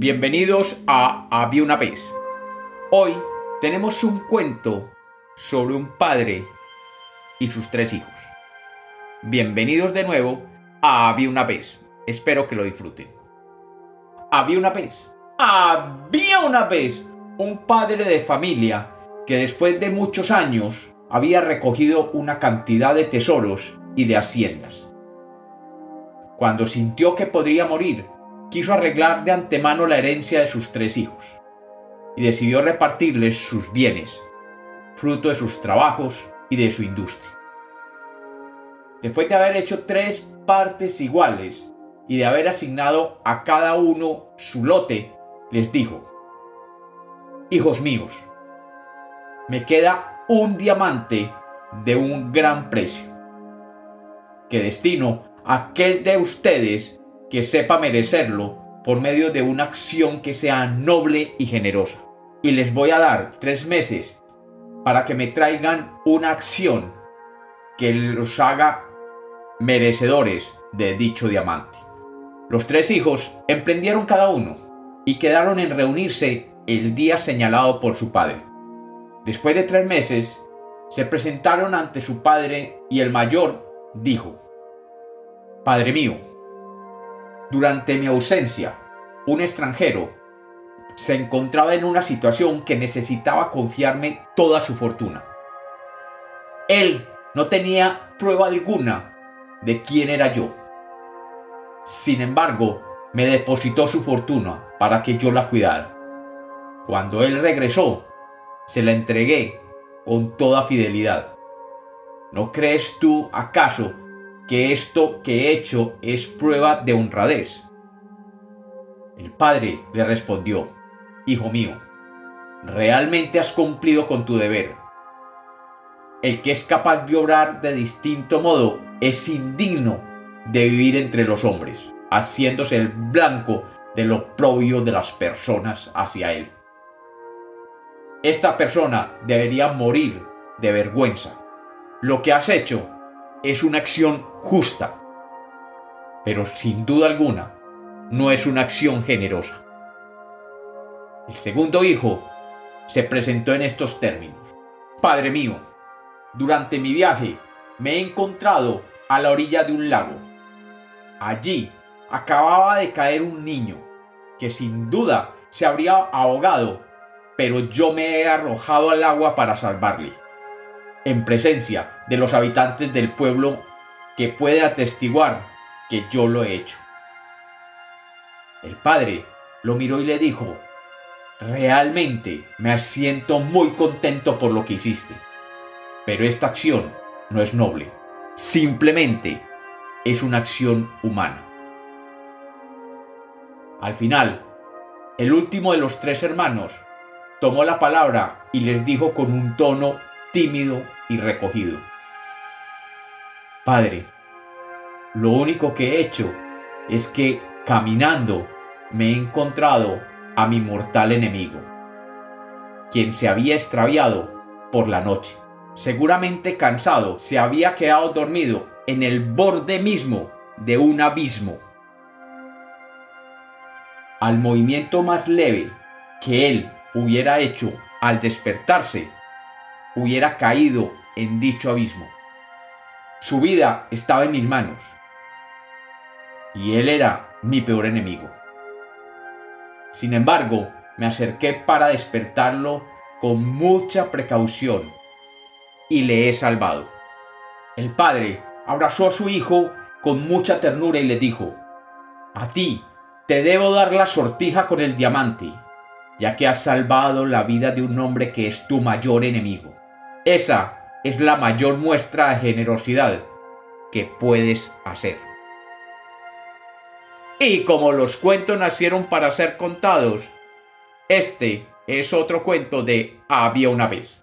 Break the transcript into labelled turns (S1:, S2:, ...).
S1: Bienvenidos a Había una vez. Hoy tenemos un cuento sobre un padre y sus tres hijos. Bienvenidos de nuevo a Había una vez. Espero que lo disfruten. Había una vez. Había una vez un padre de familia que después de muchos años había recogido una cantidad de tesoros y de haciendas. Cuando sintió que podría morir, quiso arreglar de antemano la herencia de sus tres hijos y decidió repartirles sus bienes, fruto de sus trabajos y de su industria. Después de haber hecho tres partes iguales y de haber asignado a cada uno su lote, les dijo, Hijos míos, me queda un diamante de un gran precio, que destino a aquel de ustedes que sepa merecerlo por medio de una acción que sea noble y generosa. Y les voy a dar tres meses para que me traigan una acción que los haga merecedores de dicho diamante. Los tres hijos emprendieron cada uno y quedaron en reunirse el día señalado por su padre. Después de tres meses, se presentaron ante su padre y el mayor dijo, Padre mío, durante mi ausencia, un extranjero se encontraba en una situación que necesitaba confiarme toda su fortuna. Él no tenía prueba alguna de quién era yo. Sin embargo, me depositó su fortuna para que yo la cuidara. Cuando él regresó, se la entregué con toda fidelidad. ¿No crees tú acaso que esto que he hecho es prueba de honradez. El padre le respondió, Hijo mío, realmente has cumplido con tu deber. El que es capaz de obrar de distinto modo es indigno de vivir entre los hombres, haciéndose el blanco de lo propio de las personas hacia él. Esta persona debería morir de vergüenza. Lo que has hecho es una acción justa, pero sin duda alguna no es una acción generosa. El segundo hijo se presentó en estos términos. Padre mío, durante mi viaje me he encontrado a la orilla de un lago. Allí acababa de caer un niño que sin duda se habría ahogado, pero yo me he arrojado al agua para salvarle en presencia de los habitantes del pueblo que puede atestiguar que yo lo he hecho. El padre lo miró y le dijo, realmente me siento muy contento por lo que hiciste, pero esta acción no es noble, simplemente es una acción humana. Al final, el último de los tres hermanos tomó la palabra y les dijo con un tono tímido y recogido. Padre, lo único que he hecho es que caminando me he encontrado a mi mortal enemigo, quien se había extraviado por la noche. Seguramente cansado, se había quedado dormido en el borde mismo de un abismo. Al movimiento más leve que él hubiera hecho al despertarse, hubiera caído en dicho abismo. Su vida estaba en mis manos y él era mi peor enemigo. Sin embargo, me acerqué para despertarlo con mucha precaución y le he salvado. El padre abrazó a su hijo con mucha ternura y le dijo, A ti te debo dar la sortija con el diamante, ya que has salvado la vida de un hombre que es tu mayor enemigo. Esa es la mayor muestra de generosidad que puedes hacer. Y como los cuentos nacieron para ser contados, este es otro cuento de Había una vez.